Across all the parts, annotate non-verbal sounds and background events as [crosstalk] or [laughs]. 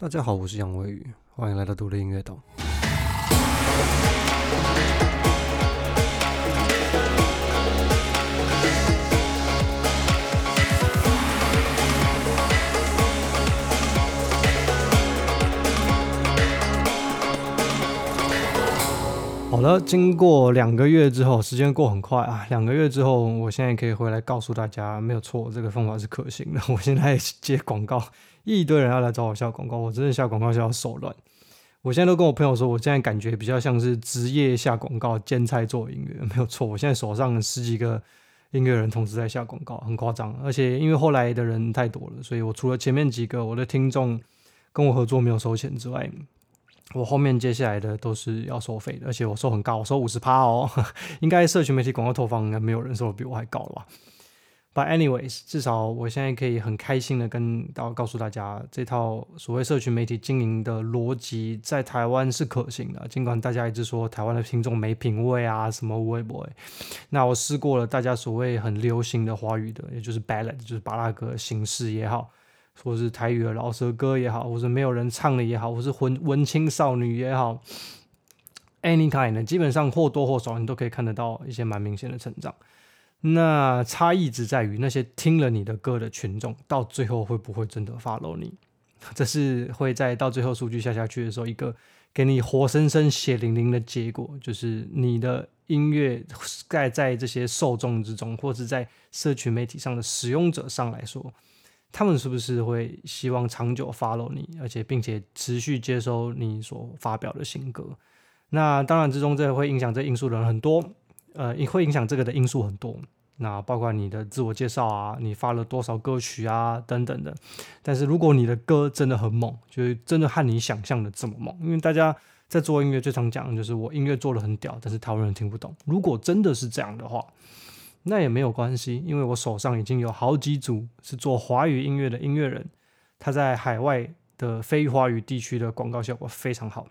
大家好，我是杨伟宇，欢迎来到独立音乐岛。好了，经过两个月之后，时间过很快啊。两个月之后，我现在可以回来告诉大家，没有错，这个方法是可行的。我现在接广告。一堆人要来找我下广告，我真的下广告下到手软。我现在都跟我朋友说，我现在感觉比较像是职业下广告兼差做音乐，没有错。我现在手上十几个音乐人同时在下广告，很夸张。而且因为后来的人太多了，所以我除了前面几个我的听众跟我合作没有收钱之外，我后面接下来的都是要收费的，而且我收很高，我收五十趴哦。[laughs] 应该社群媒体广告投放应该没有人收的比我还高了吧？But anyways，至少我现在可以很开心的跟到告诉大家，这套所谓社群媒体经营的逻辑在台湾是可行的。尽管大家一直说台湾的听众没品味啊，什么微博，那我试过了，大家所谓很流行的华语的，也就是 ballad，就是巴拉格形式也好，或是台语的老舌歌也好，或者没有人唱的也好，或是文文青少女也好，any kind 的，基本上或多或少你都可以看得到一些蛮明显的成长。那差异只在于那些听了你的歌的群众，到最后会不会真的 follow 你？[laughs] 这是会在到最后数据下下去的时候，一个给你活生生血淋淋的结果，就是你的音乐盖在这些受众之中，或者在社群媒体上的使用者上来说，他们是不是会希望长久 follow 你，而且并且持续接收你所发表的新歌？那当然之中，这会影响这因素的人很多。呃，也会影响这个的因素很多，那包括你的自我介绍啊，你发了多少歌曲啊，等等的。但是如果你的歌真的很猛，就是真的和你想象的这么猛，因为大家在做音乐最常讲的就是我音乐做的很屌，但是台湾人听不懂。如果真的是这样的话，那也没有关系，因为我手上已经有好几组是做华语音乐的音乐人，他在海外的非华语地区的广告效果非常好。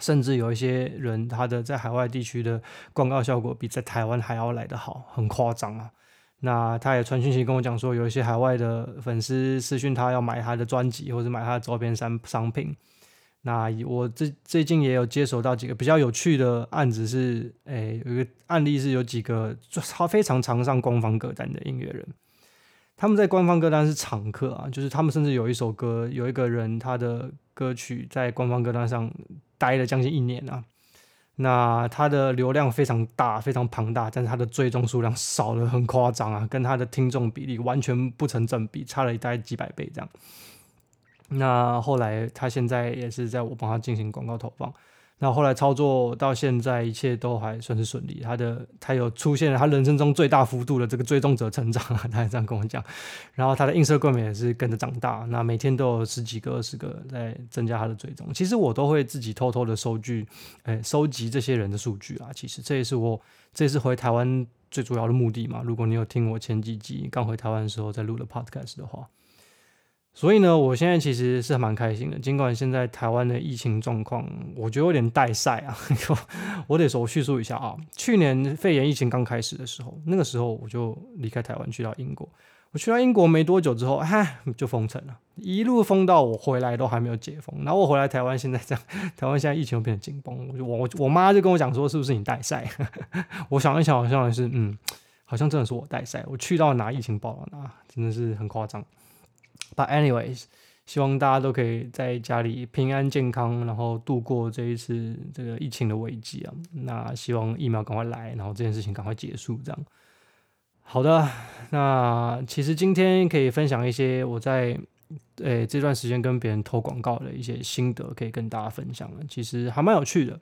甚至有一些人，他的在海外地区的广告效果比在台湾还要来得好，很夸张啊！那他也传讯息跟我讲说，有一些海外的粉丝私讯他要买他的专辑或者买他的周边商商品。那我最最近也有接手到几个比较有趣的案子，是诶有一个案例是有几个超非常常上官方歌单的音乐人，他们在官方歌单是常客啊，就是他们甚至有一首歌，有一个人他的歌曲在官方歌单上。待了将近一年啊，那它的流量非常大，非常庞大，但是它的追踪数量少的很夸张啊，跟它的听众比例完全不成正比，差了大概几百倍这样。那后来他现在也是在我帮他进行广告投放。那后来操作到现在，一切都还算是顺利。他的他有出现了他人生中最大幅度的这个追踪者成长，[laughs] 他也这样跟我讲。然后他的映射冠冕也是跟着长大，那每天都有十几个、二十个在增加他的追踪。其实我都会自己偷偷的收据，哎，收集这些人的数据啊。其实这也是我这次回台湾最主要的目的嘛。如果你有听我前几集刚回台湾的时候在录的 podcast 的话。所以呢，我现在其实是蛮开心的。尽管现在台湾的疫情状况，我觉得有点带赛啊。[laughs] 我得说，我叙述一下啊。去年肺炎疫情刚开始的时候，那个时候我就离开台湾去到英国。我去到英国没多久之后，[laughs] 哈，就封城了，一路封到我回来都还没有解封。然后我回来台湾，现在这样，[laughs] 台湾现在疫情又变得紧绷。我我我妈就跟我讲说，是不是你带赛？我想一想，好像是，嗯，好像真的是我带赛。我去到哪疫情爆了哪，真的是很夸张。But anyways，希望大家都可以在家里平安健康，然后度过这一次这个疫情的危机啊。那希望疫苗赶快来，然后这件事情赶快结束。这样，好的。那其实今天可以分享一些我在诶这段时间跟别人投广告的一些心得，可以跟大家分享了。其实还蛮有趣的。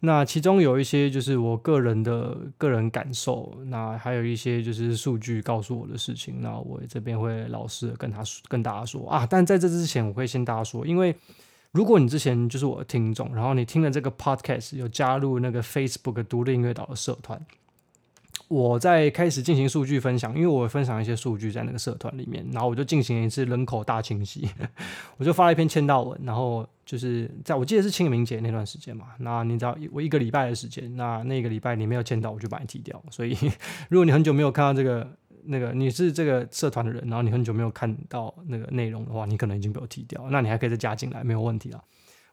那其中有一些就是我个人的个人感受，那还有一些就是数据告诉我的事情，那我这边会老实跟他说跟大家说啊。但在这之前，我会先大家说，因为如果你之前就是我的听众，然后你听了这个 podcast 有加入那个 Facebook 独立音乐岛的社团。我在开始进行数据分享，因为我分享一些数据在那个社团里面，然后我就进行一次人口大清洗，[laughs] 我就发了一篇签到文，然后就是在我记得是清明节那段时间嘛，那你知道我一个礼拜的时间，那那个礼拜你没有签到，我就把你踢掉。所以 [laughs] 如果你很久没有看到这个那个你是这个社团的人，然后你很久没有看到那个内容的话，你可能已经被我踢掉，那你还可以再加进来，没有问题啊。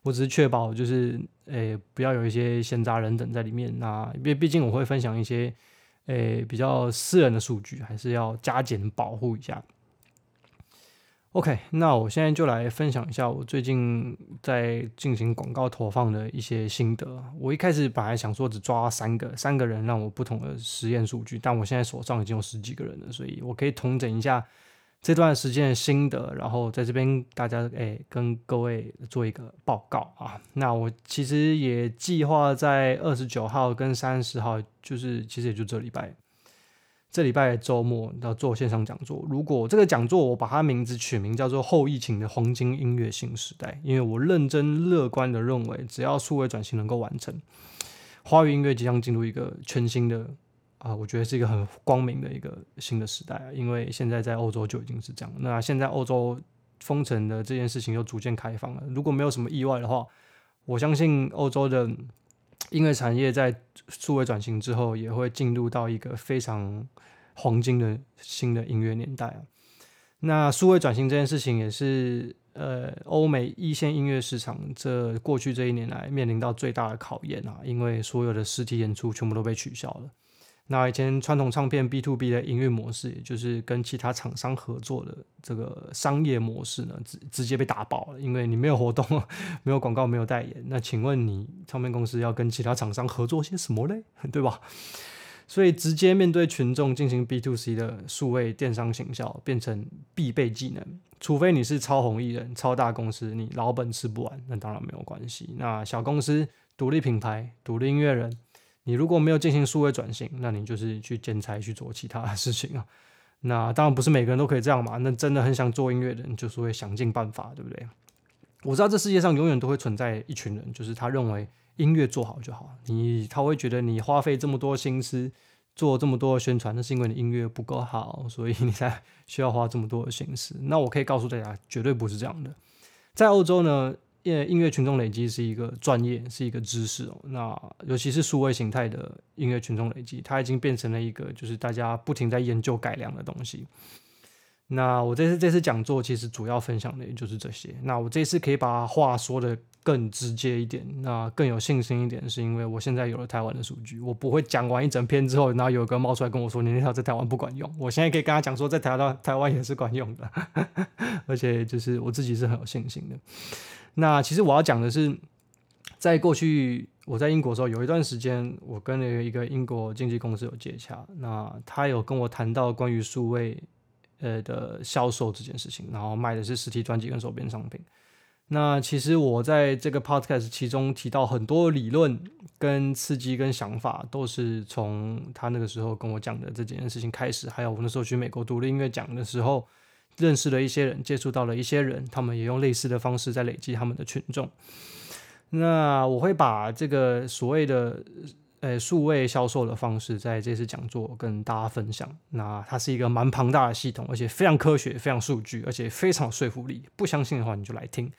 我只是确保就是诶不要有一些闲杂人等在里面，那因为毕竟我会分享一些诶比较私人的数据，还是要加减保护一下。OK，那我现在就来分享一下我最近在进行广告投放的一些心得。我一开始本来想说只抓三个三个人让我不同的实验数据，但我现在手上已经有十几个人了，所以我可以统整一下这段时间的心得，然后在这边大家诶跟各位做一个报告啊。那我其实也计划在二十九号跟三十号，就是其实也就这礼拜。这礼拜周末要做线上讲座。如果这个讲座我把它名字取名叫做“后疫情的黄金音乐新时代”，因为我认真乐观的认为，只要数位转型能够完成，华语音乐即将进入一个全新的啊，我觉得是一个很光明的一个新的时代啊。因为现在在欧洲就已经是这样，那现在欧洲封城的这件事情又逐渐开放了。如果没有什么意外的话，我相信欧洲的。音乐产业在数位转型之后，也会进入到一个非常黄金的新的音乐年代啊。那数位转型这件事情，也是呃欧美一线音乐市场这过去这一年来面临到最大的考验啊，因为所有的实体演出全部都被取消了。那以前传统唱片 B to B 的营运模式，也就是跟其他厂商合作的这个商业模式呢，直直接被打爆了。因为你没有活动，[laughs] 没有广告，没有代言，那请问你唱片公司要跟其他厂商合作些什么嘞？[laughs] 对吧？所以直接面对群众进行 B to C 的数位电商行销变成必备技能。除非你是超红艺人、超大公司，你老本吃不完，那当然没有关系。那小公司、独立品牌、独立音乐人。你如果没有进行数位转型，那你就是去兼差去做其他的事情啊。那当然不是每个人都可以这样嘛。那真的很想做音乐的人，就是会想尽办法，对不对？我知道这世界上永远都会存在一群人，就是他认为音乐做好就好。你他会觉得你花费这么多心思做这么多宣传，那是因为你音乐不够好，所以你才需要花这么多的心思。那我可以告诉大家，绝对不是这样的。在欧洲呢。因为音乐群众累积是一个专业，是一个知识哦。那尤其是数位形态的音乐群众累积，它已经变成了一个就是大家不停在研究改良的东西。那我这次这次讲座其实主要分享的也就是这些。那我这次可以把话说的更直接一点，那更有信心一点，是因为我现在有了台湾的数据，我不会讲完一整篇之后，然后有个冒出来跟我说你那套在台湾不管用。我现在可以跟他讲说，在台湾台湾也是管用的，[laughs] 而且就是我自己是很有信心的。那其实我要讲的是，在过去我在英国的时候，有一段时间我跟了一个英国经纪公司有接洽，那他有跟我谈到关于数位呃的销售这件事情，然后卖的是实体专辑跟手边商品。那其实我在这个 podcast 其中提到很多理论跟刺激跟想法，都是从他那个时候跟我讲的这件事情开始，还有我那时候去美国读了音乐奖的时候。认识了一些人，接触到了一些人，他们也用类似的方式在累积他们的群众。那我会把这个所谓的呃数位销售的方式，在这次讲座跟大家分享。那它是一个蛮庞大的系统，而且非常科学、非常数据，而且非常有说服力。不相信的话，你就来听。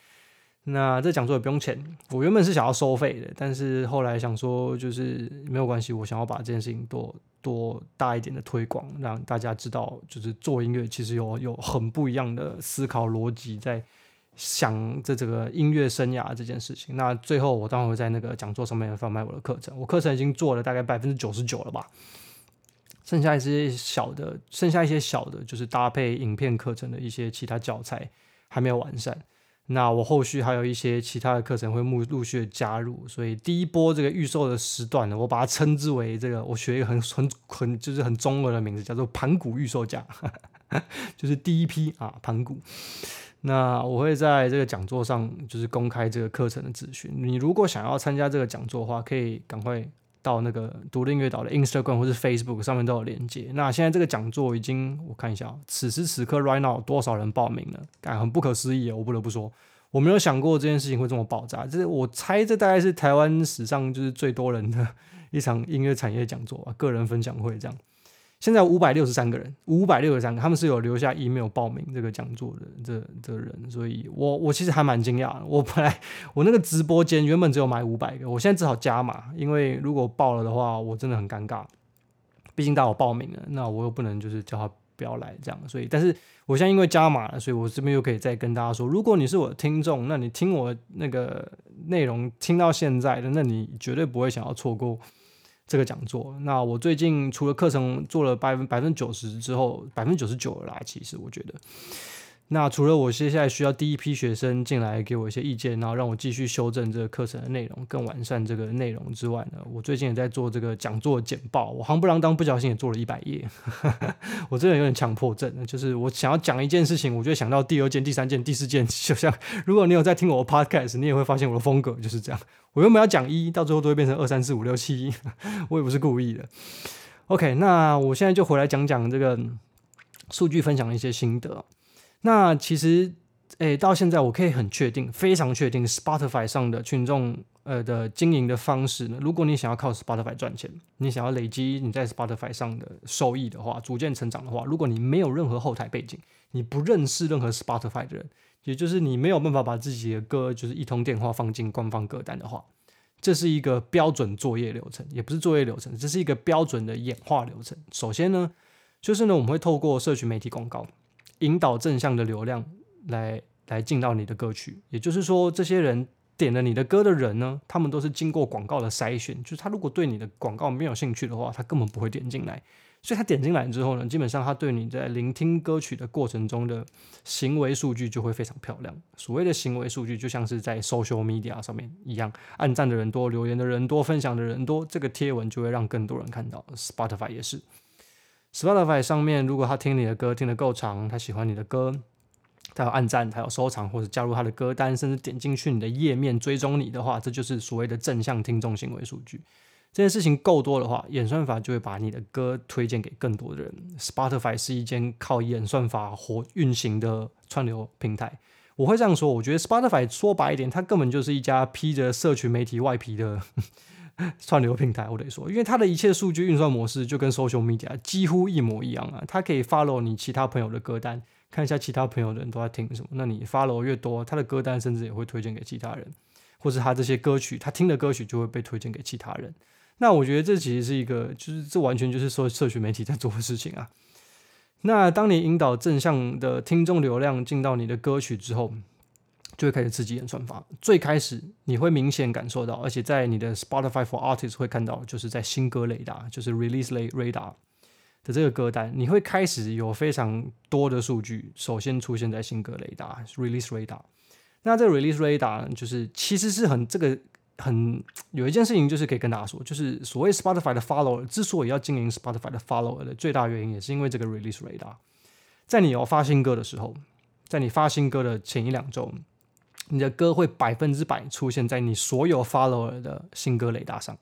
那这讲座也不用钱，我原本是想要收费的，但是后来想说就是没有关系，我想要把这件事情多多大一点的推广，让大家知道，就是做音乐其实有有很不一样的思考逻辑，在想这这个音乐生涯这件事情。那最后我当然会在那个讲座上面贩卖我的课程，我课程已经做了大概百分之九十九了吧，剩下一些小的，剩下一些小的，就是搭配影片课程的一些其他教材还没有完善。那我后续还有一些其他的课程会陆陆续的加入，所以第一波这个预售的时段呢，我把它称之为这个，我学一个很很很就是很中二的名字，叫做盘古预售价，[laughs] 就是第一批啊盘古。那我会在这个讲座上就是公开这个课程的资讯，你如果想要参加这个讲座的话，可以赶快。到那个独立音乐岛的 Instagram 或是 Facebook 上面都有连接。那现在这个讲座已经，我看一下，此时此刻 right now 多少人报名了？感很不可思议我不得不说，我没有想过这件事情会这么爆炸。这我猜这大概是台湾史上就是最多人的一场音乐产业讲座啊，个人分享会这样。现在五百六十三个人，五百六十三个，他们是有留下 email 报名这个讲座的这这人，所以我我其实还蛮惊讶。我本来我那个直播间原本只有买五百个，我现在只好加码，因为如果报了的话，我真的很尴尬。毕竟大家报名了，那我又不能就是叫他不要来这样。所以，但是我现在因为加码了，所以我这边又可以再跟大家说，如果你是我的听众，那你听我那个内容听到现在的，那你绝对不会想要错过这个讲座。那我最近除了课程做了百分百分之九十之后，百分之九十九了啦，其实我觉得。那除了我接下来需要第一批学生进来给我一些意见，然后让我继续修正这个课程的内容，更完善这个内容之外呢，我最近也在做这个讲座简报。我行不啷当不小心也做了一百页，[laughs] 我真的有点强迫症，就是我想要讲一件事情，我就想到第二件、第三件、第四件。就像如果你有在听我的 podcast，你也会发现我的风格就是这样。我原本要讲一，到最后都会变成二三四五六七，我也不是故意的。OK，那我现在就回来讲讲这个数据分享的一些心得。那其实，诶，到现在我可以很确定，非常确定，Spotify 上的群众呃的经营的方式呢，如果你想要靠 Spotify 赚钱，你想要累积你在 Spotify 上的收益的话，逐渐成长的话，如果你没有任何后台背景，你不认识任何 Spotify 的人，也就是你没有办法把自己的歌就是一通电话放进官方歌单的话，这是一个标准作业流程，也不是作业流程，这是一个标准的演化流程。首先呢，就是呢，我们会透过社群媒体广告。引导正向的流量来来进到你的歌曲，也就是说，这些人点了你的歌的人呢，他们都是经过广告的筛选，就是他如果对你的广告没有兴趣的话，他根本不会点进来。所以他点进来之后呢，基本上他对你在聆听歌曲的过程中的行为数据就会非常漂亮。所谓的行为数据，就像是在 social media 上面一样，按赞的人多，留言的人多，分享的人多，这个贴文就会让更多人看到。Spotify 也是。Spotify 上面，如果他听你的歌听得够长，他喜欢你的歌，他有按赞，他有收藏或者加入他的歌单，甚至点进去你的页面追踪你的话，这就是所谓的正向听众行为数据。这件事情够多的话，演算法就会把你的歌推荐给更多的人。Spotify 是一间靠演算法活运行的串流平台。我会这样说，我觉得 Spotify 说白一点，它根本就是一家披着社群媒体外皮的。[laughs] 串流平台，我得说，因为它的一切数据运算模式就跟 social media 几乎一模一样啊。它可以 follow 你其他朋友的歌单，看一下其他朋友的人都在听什么。那你 follow 越多，他的歌单甚至也会推荐给其他人，或者他这些歌曲，他听的歌曲就会被推荐给其他人。那我觉得这其实是一个，就是这完全就是说社群媒体在做的事情啊。那当你引导正向的听众流量进到你的歌曲之后，就会开始刺激演算法。最开始你会明显感受到，而且在你的 Spotify for Artists 会看到，就是在新歌雷达，就是 Release Radar 的这个歌单，你会开始有非常多的数据，首先出现在新歌雷达 Release Radar。那这个 Release Radar 就是其实是很这个很有一件事情，就是可以跟大家说，就是所谓 Spotify 的 Follower 之所以要经营 Spotify 的 Follower 的最大原因，也是因为这个 Release Radar。在你要发新歌的时候，在你发新歌的前一两周。你的歌会百分之百出现在你所有 follower 的新歌雷达上。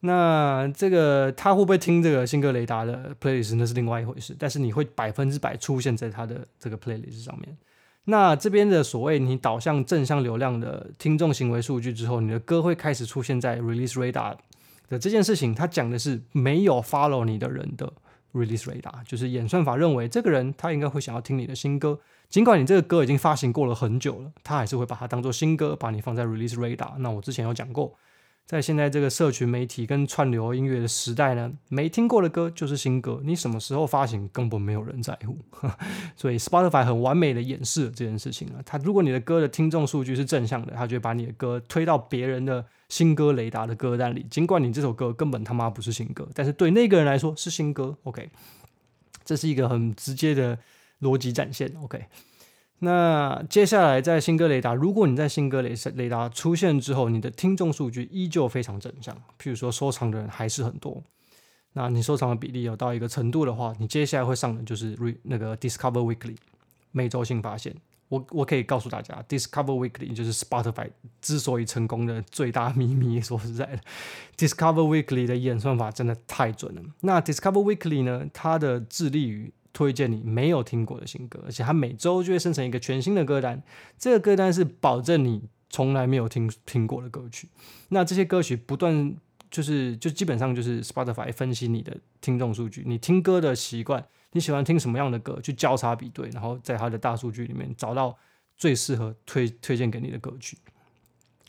那这个他会不会听这个新歌雷达的 playlist 那是另外一回事。但是你会百分之百出现在他的这个 playlist 上面。那这边的所谓你导向正向流量的听众行为数据之后，你的歌会开始出现在 release radar 的这件事情。他讲的是没有 follow 你的人的 release radar，就是演算法认为这个人他应该会想要听你的新歌。尽管你这个歌已经发行过了很久了，他还是会把它当做新歌，把你放在 release radar。那我之前有讲过，在现在这个社群媒体跟串流音乐的时代呢，没听过的歌就是新歌，你什么时候发行根本没有人在乎。[laughs] 所以 Spotify 很完美的演示了这件事情啊。他如果你的歌的听众数据是正向的，他就会把你的歌推到别人的新歌雷达的歌单里。尽管你这首歌根本他妈不是新歌，但是对那个人来说是新歌。OK，这是一个很直接的。逻辑展现，OK。那接下来在新歌雷达，如果你在新歌雷雷达出现之后，你的听众数据依旧非常正向，譬如说收藏的人还是很多，那你收藏的比例有到一个程度的话，你接下来会上的就是 Re 那个 Discover Weekly 每周性发现。我我可以告诉大家，Discover Weekly 就是 Spotify 之所以成功的最大秘密。说实在的，Discover Weekly 的演算法真的太准了。那 Discover Weekly 呢，它的致力于推荐你没有听过的新歌，而且它每周就会生成一个全新的歌单。这个歌单是保证你从来没有听听过的歌曲。那这些歌曲不断就是就基本上就是 Spotify 分析你的听众数据，你听歌的习惯，你喜欢听什么样的歌，去交叉比对，然后在它的大数据里面找到最适合推推荐给你的歌曲，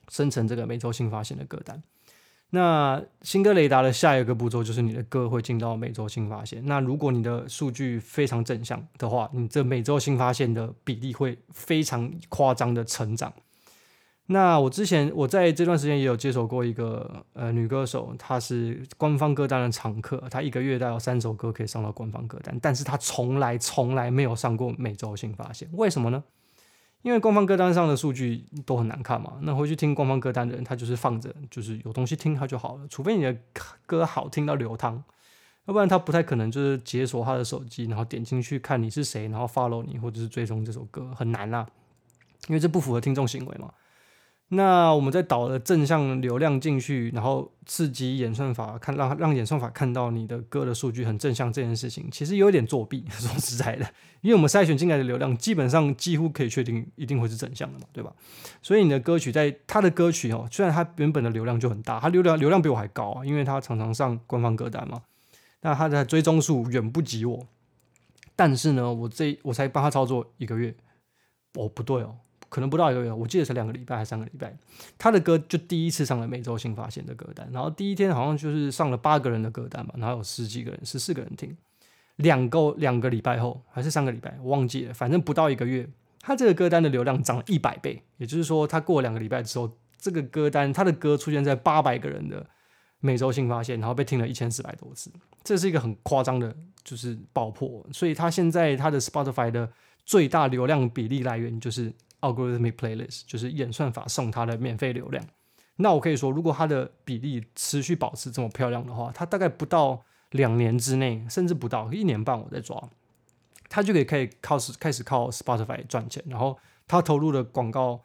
生成这个每周新发现的歌单。那新歌雷达的下一个步骤就是你的歌会进到每周新发现。那如果你的数据非常正向的话，你这每周新发现的比例会非常夸张的成长。那我之前我在这段时间也有接手过一个呃女歌手，她是官方歌单的常客，她一个月大概有三首歌可以上到官方歌单，但是她从来从来没有上过每周新发现，为什么呢？因为官方歌单上的数据都很难看嘛，那回去听官方歌单的人，他就是放着，就是有东西听他就好了，除非你的歌好听到流汤，要不然他不太可能就是解锁他的手机，然后点进去看你是谁，然后 follow 你或者是追踪这首歌，很难啊，因为这不符合听众行为嘛。那我们在导了正向流量进去，然后刺激演算法看，让让演算法看到你的歌的数据很正向这件事情，其实有点作弊。说实在的，因为我们筛选进来的流量基本上几乎可以确定一定会是正向的嘛，对吧？所以你的歌曲在他的歌曲哦，虽然他原本的流量就很大，他流量流量比我还高啊，因为他常常上官方歌单嘛，那他的追踪数远不及我。但是呢，我这我才帮他操作一个月，哦不对哦。可能不到一个月，我记得才两个礼拜还是三个礼拜，他的歌就第一次上了每周新发现的歌单，然后第一天好像就是上了八个人的歌单吧，然后有十几个人，十四个人听，两个两个礼拜后还是三个礼拜，我忘记了，反正不到一个月，他这个歌单的流量涨了一百倍，也就是说，他过两个礼拜之后，这个歌单他的歌出现在八百个人的每周新发现，然后被听了一千四百多次，这是一个很夸张的，就是爆破，所以他现在他的 Spotify 的最大流量比例来源就是。Algorithmic playlist 就是演算法送它的免费流量。那我可以说，如果它的比例持续保持这么漂亮的话，它大概不到两年之内，甚至不到一年半，我在抓，它就可以可以靠开始靠 Spotify 赚钱。然后它投入的广告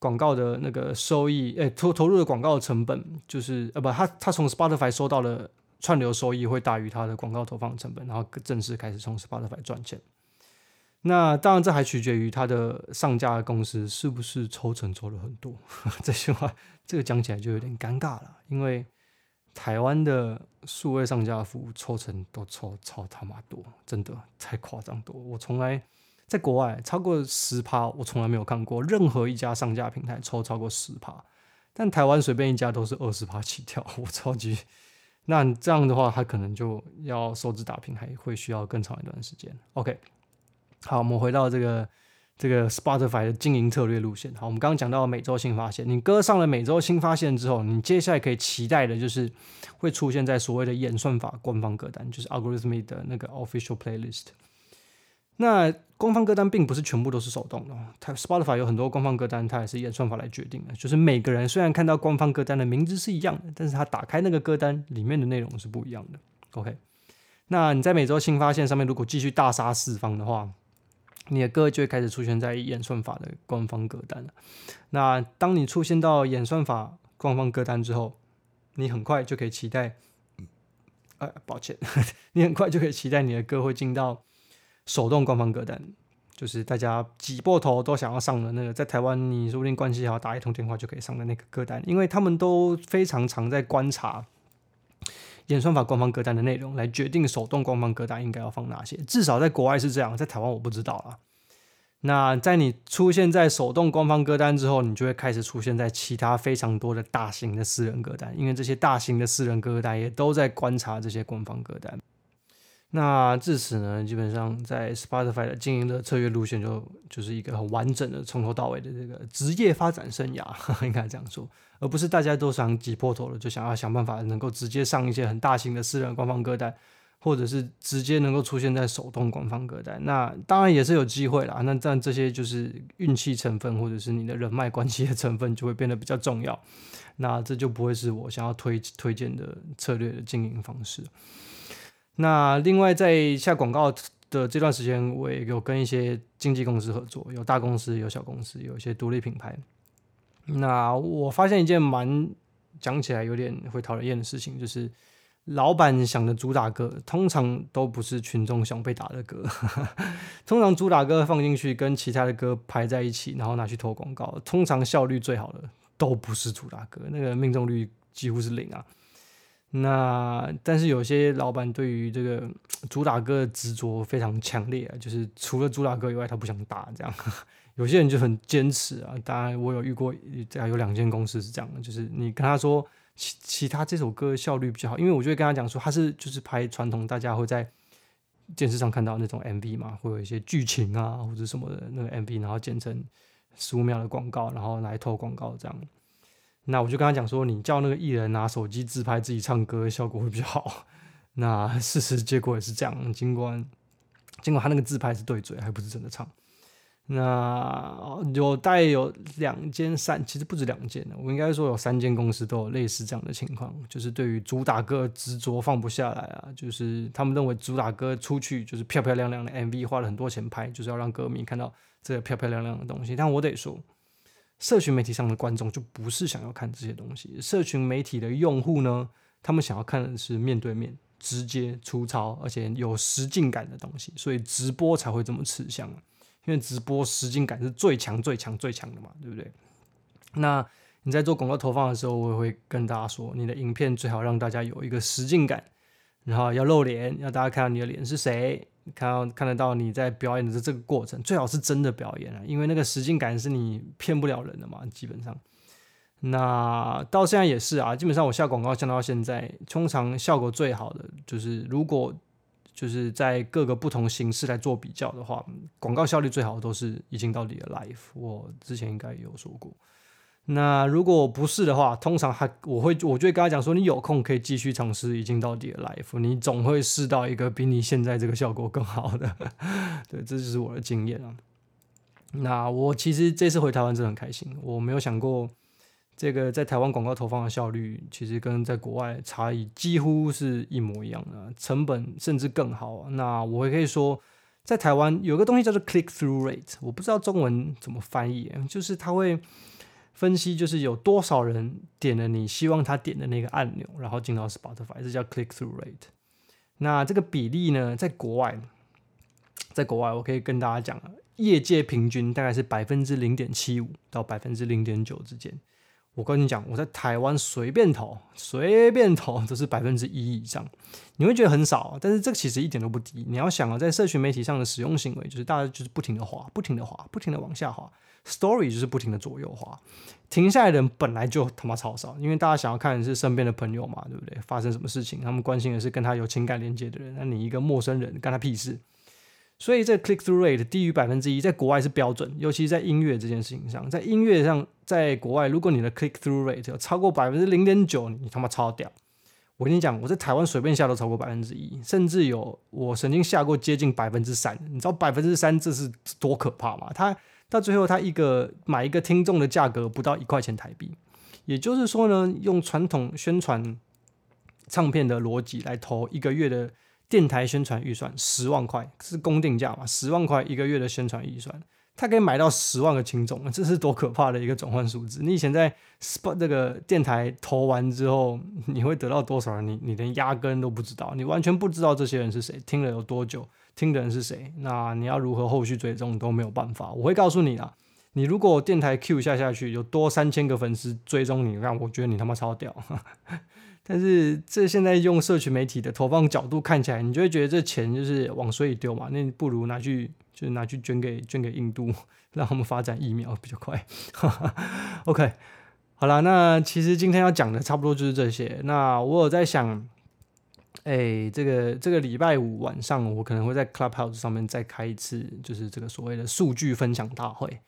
广告的那个收益，诶，投投入的广告成本就是呃不，它它从 Spotify 收到的串流收益会大于它的广告投放成本，然后正式开始从 Spotify 赚钱。那当然，这还取决于它的上架公司是不是抽成抽了很多。这句话，这个讲起来就有点尴尬了，因为台湾的数位上架服务抽成都抽超他妈多，真的太夸张多。我从来在国外超过十趴，我从来没有看过任何一家上架平台抽超过十趴，但台湾随便一家都是二十趴起跳，[laughs] 我超级。那这样的话，他可能就要收支打平，还会需要更长一段时间。OK。好，我们回到这个这个 Spotify 的经营策略路线。好，我们刚刚讲到每周新发现，你歌上了每周新发现之后，你接下来可以期待的就是会出现在所谓的演算法官方歌单，就是 Algorithmic 的那个 Official Playlist。那官方歌单并不是全部都是手动的，它 Spotify 有很多官方歌单，它也是演算法来决定的。就是每个人虽然看到官方歌单的名字是一样的，但是他打开那个歌单里面的内容是不一样的。OK，那你在每周新发现上面如果继续大杀四方的话，你的歌就会开始出现在演算法的官方歌单。那当你出现到演算法官方歌单之后，你很快就可以期待，呃，抱歉，[laughs] 你很快就可以期待你的歌会进到手动官方歌单，就是大家挤破头都想要上的那个，在台湾你说不定关系好，打一通电话就可以上的那个歌单，因为他们都非常常在观察。演算法官方歌单的内容来决定手动官方歌单应该要放哪些，至少在国外是这样，在台湾我不知道啊。那在你出现在手动官方歌单之后，你就会开始出现在其他非常多的大型的私人歌单，因为这些大型的私人歌单也都在观察这些官方歌单。那至此呢，基本上在 Spotify 的经营的策略路线就就是一个很完整的从头到尾的这个职业发展生涯，[laughs] 应该这样说，而不是大家都想挤破头了，就想要想办法能够直接上一些很大型的私人官方歌单，或者是直接能够出现在手动官方歌单。那当然也是有机会啦，那但这些就是运气成分，或者是你的人脉关系的成分就会变得比较重要。那这就不会是我想要推推荐的策略的经营方式。那另外，在下广告的这段时间，我也有跟一些经纪公司合作，有大公司，有小公司，有一些独立品牌。那我发现一件蛮讲起来有点会讨人厌的事情，就是老板想的主打歌，通常都不是群众想被打的歌。[laughs] 通常主打歌放进去，跟其他的歌排在一起，然后拿去投广告，通常效率最好的都不是主打歌，那个命中率几乎是零啊。那但是有些老板对于这个主打歌的执着非常强烈啊，就是除了主打歌以外，他不想打这样。[laughs] 有些人就很坚持啊，当然我有遇过，这样有两间公司是这样的，就是你跟他说其其他这首歌效率比较好，因为我就会跟他讲说，他是就是拍传统大家会在电视上看到那种 MV 嘛，会有一些剧情啊或者什么的那个 MV，然后剪成十五秒的广告，然后来投广告这样。那我就跟他讲说，你叫那个艺人拿手机自拍自己唱歌，效果会比较好。[laughs] 那事实结果也是这样，尽管尽管他那个自拍是对嘴，还不是真的唱。那有大概有两间三，其实不止两间的，我应该说有三间公司都有类似这样的情况，就是对于主打歌执着放不下来啊，就是他们认为主打歌出去就是漂漂亮亮的 MV，花了很多钱拍，就是要让歌迷看到这个漂漂亮亮的东西。但我得说，社群媒体上的观众就不是想要看这些东西，社群媒体的用户呢，他们想要看的是面对面、直接、粗糙而且有实境感的东西，所以直播才会这么吃香。因为直播实境感是最强、最强、最强的嘛，对不对？那你在做广告投放的时候，我也会跟大家说，你的影片最好让大家有一个实境感，然后要露脸，要大家看到你的脸是谁，看到看得到你在表演的这个过程，最好是真的表演啊，因为那个实景感是你骗不了人的嘛，基本上。那到现在也是啊，基本上我下广告下到现在，通常效果最好的就是如果。就是在各个不同形式来做比较的话，广告效率最好的都是已经到底的 live。我之前应该有说过。那如果不是的话，通常还我会我就会跟他讲说，你有空可以继续尝试已经到底的 life，你总会试到一个比你现在这个效果更好的。[laughs] 对，这就是我的经验啊。那我其实这次回台湾真的很开心，我没有想过。这个在台湾广告投放的效率，其实跟在国外差异几乎是一模一样的，成本甚至更好。那我也可以说，在台湾有个东西叫做 click through rate，我不知道中文怎么翻译，就是它会分析，就是有多少人点了你希望他点的那个按钮，然后进到 Spotify，这叫 click through rate。那这个比例呢，在国外，在国外我可以跟大家讲，业界平均大概是百分之零点七五到百分之零点九之间。我跟你讲，我在台湾随便投，随便投都是百分之一以上，你会觉得很少，但是这个其实一点都不低。你要想啊，在社群媒体上的使用行为，就是大家就是不停的滑，不停的滑，不停的往下滑，story 就是不停的左右滑，停下来的人本来就他妈超少，因为大家想要看的是身边的朋友嘛，对不对？发生什么事情，他们关心的是跟他有情感连接的人，那你一个陌生人，干他屁事？所以这 click through rate 低于百分之一，在国外是标准，尤其是在音乐这件事情上，在音乐上，在国外，如果你的 click through rate 有超过百分之零点九，你他妈超屌！我跟你讲，我在台湾随便下都超过百分之一，甚至有我曾经下过接近百分之三。你知道百分之三这是多可怕吗？他到最后他一个买一个听众的价格不到一块钱台币，也就是说呢，用传统宣传唱片的逻辑来投一个月的。电台宣传预算十万块是公定价嘛？十万块一个月的宣传预算，他可以买到十万个听众，这是多可怕的一个转换数字！你以前在 spot 这个电台投完之后，你会得到多少人？你你连压根都不知道，你完全不知道这些人是谁，听了有多久，听的人是谁？那你要如何后续追踪都没有办法。我会告诉你啊，你如果电台 Q 下下去有多三千个粉丝追踪你，让我觉得你他妈超屌。[laughs] 但是这现在用社群媒体的投放角度看起来，你就会觉得这钱就是往水里丢嘛，那不如拿去就是拿去捐给捐给印度，[laughs] 让他们发展疫苗比较快。[laughs] OK，好了，那其实今天要讲的差不多就是这些。那我有在想，哎，这个这个礼拜五晚上，我可能会在 Clubhouse 上面再开一次，就是这个所谓的数据分享大会。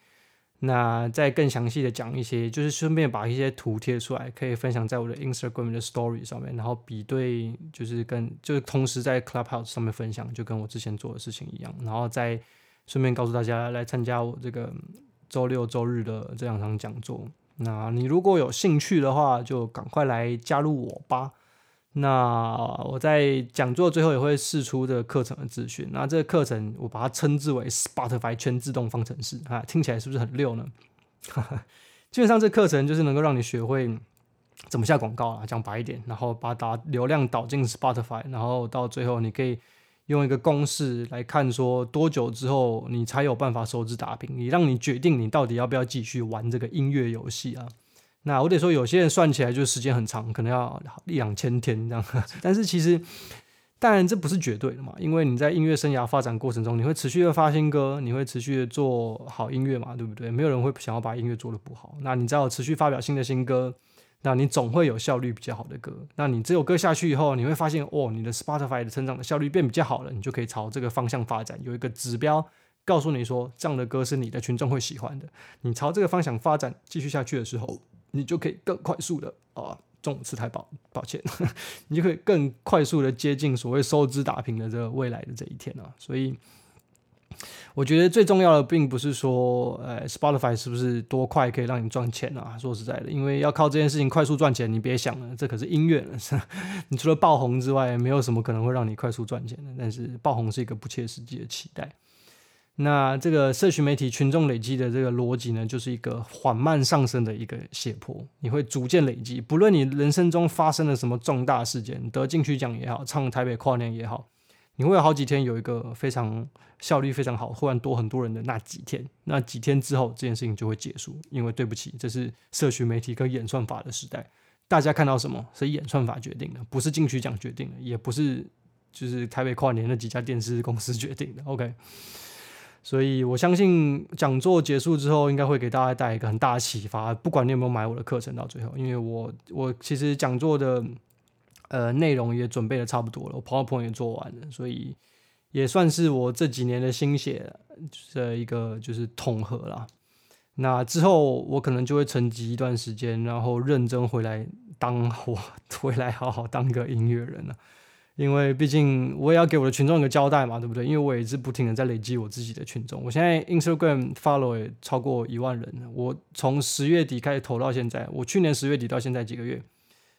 那再更详细的讲一些，就是顺便把一些图贴出来，可以分享在我的 Instagram 的 Story 上面，然后比对，就是跟就是同时在 Clubhouse 上面分享，就跟我之前做的事情一样，然后再顺便告诉大家来参加我这个周六周日的这两场讲座。那你如果有兴趣的话，就赶快来加入我吧。那我在讲座最后也会试出这个课程的资讯。那这个课程我把它称之为 Spotify 全自动方程式啊，听起来是不是很溜呢？[laughs] 基本上这课程就是能够让你学会怎么下广告啊，讲白一点，然后把打流量导进 Spotify，然后到最后你可以用一个公式来看，说多久之后你才有办法收支打平，你让你决定你到底要不要继续玩这个音乐游戏啊。那我得说，有些人算起来就是时间很长，可能要一两千天这样。[laughs] 但是其实，当然这不是绝对的嘛，因为你在音乐生涯发展过程中，你会持续的发新歌，你会持续的做好音乐嘛，对不对？没有人会想要把音乐做的不好。那你只要持续发表新的新歌，那你总会有效率比较好的歌。那你这首歌下去以后，你会发现，哦，你的 Spotify 的成长的效率变比较好了，你就可以朝这个方向发展。有一个指标告诉你说，这样的歌是你的群众会喜欢的。你朝这个方向发展继续下去的时候，你就可以更快速的啊，中午吃太饱，抱歉，你就可以更快速的 [laughs] 接近所谓收支打平的这个未来的这一天啊。所以。我觉得最重要的并不是说，呃，Spotify 是不是多快可以让你赚钱啊？说实在的，因为要靠这件事情快速赚钱，你别想了，这可是音乐了。[laughs] 你除了爆红之外，没有什么可能会让你快速赚钱的。但是爆红是一个不切实际的期待。那这个社群媒体群众累积的这个逻辑呢，就是一个缓慢上升的一个斜坡，你会逐渐累积。不论你人生中发生了什么重大事件，得金曲奖也好，唱台北跨年也好。你会有好几天有一个非常效率非常好，忽然多很多人的那几天，那几天之后这件事情就会结束，因为对不起，这是社群媒体跟演算法的时代，大家看到什么是演算法决定的，不是金曲奖决定的，也不是就是台北跨年那几家电视公司决定的。OK，所以我相信讲座结束之后，应该会给大家带一个很大的启发，不管你有没有买我的课程到最后，因为我我其实讲座的。呃，内容也准备的差不多了，我 PowerPoint 也做完了，所以也算是我这几年的心血的一个就是统合了。那之后我可能就会沉寂一段时间，然后认真回来当我 [laughs] 回来好好当个音乐人了。因为毕竟我也要给我的群众一个交代嘛，对不对？因为我也是不停的在累积我自己的群众。我现在 Instagram follow 也超过一万人了。我从十月底开始投到现在，我去年十月底到现在几个月。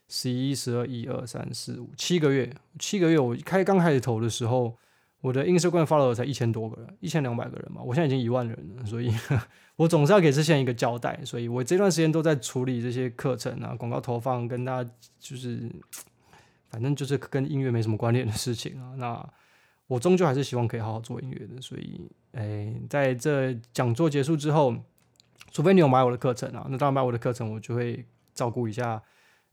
十一、十二、一二、三四五，七个月，七个月。我开刚开始投的时候，我的 Instagram follow 才一千多个人，一千两百个人嘛。我现在已经一万人了，所以 [laughs] 我总是要给这些人一个交代。所以我这段时间都在处理这些课程啊、广告投放，跟大家就是，反正就是跟音乐没什么关联的事情啊。那我终究还是希望可以好好做音乐的。所以，哎，在这讲座结束之后，除非你有买我的课程啊，那当然买我的课程，我就会照顾一下。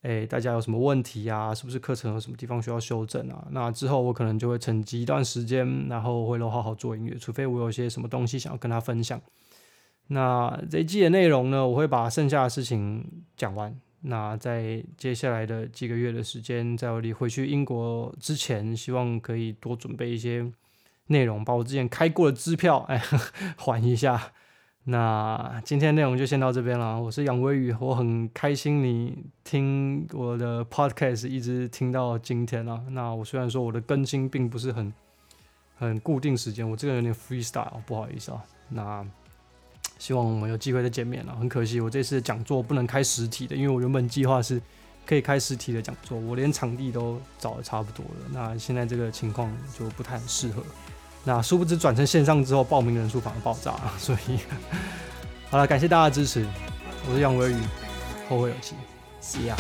哎，大家有什么问题啊？是不是课程有什么地方需要修正啊？那之后我可能就会沉寂一段时间，然后回头好好做音乐。除非我有些什么东西想要跟他分享。那这一季的内容呢，我会把剩下的事情讲完。那在接下来的几个月的时间，在我离回去英国之前，希望可以多准备一些内容，把我之前开过的支票哎 [laughs] 还一下。那今天内容就先到这边了。我是杨威宇，我很开心你听我的 podcast 一直听到今天啊。那我虽然说我的更新并不是很很固定时间，我这个有点 freestyle，不好意思啊。那希望我们有机会再见面了。很可惜我这次讲座不能开实体的，因为我原本计划是可以开实体的讲座，我连场地都找的差不多了。那现在这个情况就不太适合。那殊不知转成线上之后，报名人数反而爆炸了。所以，好了，感谢大家的支持，我是杨威宇，后会有期，See ya。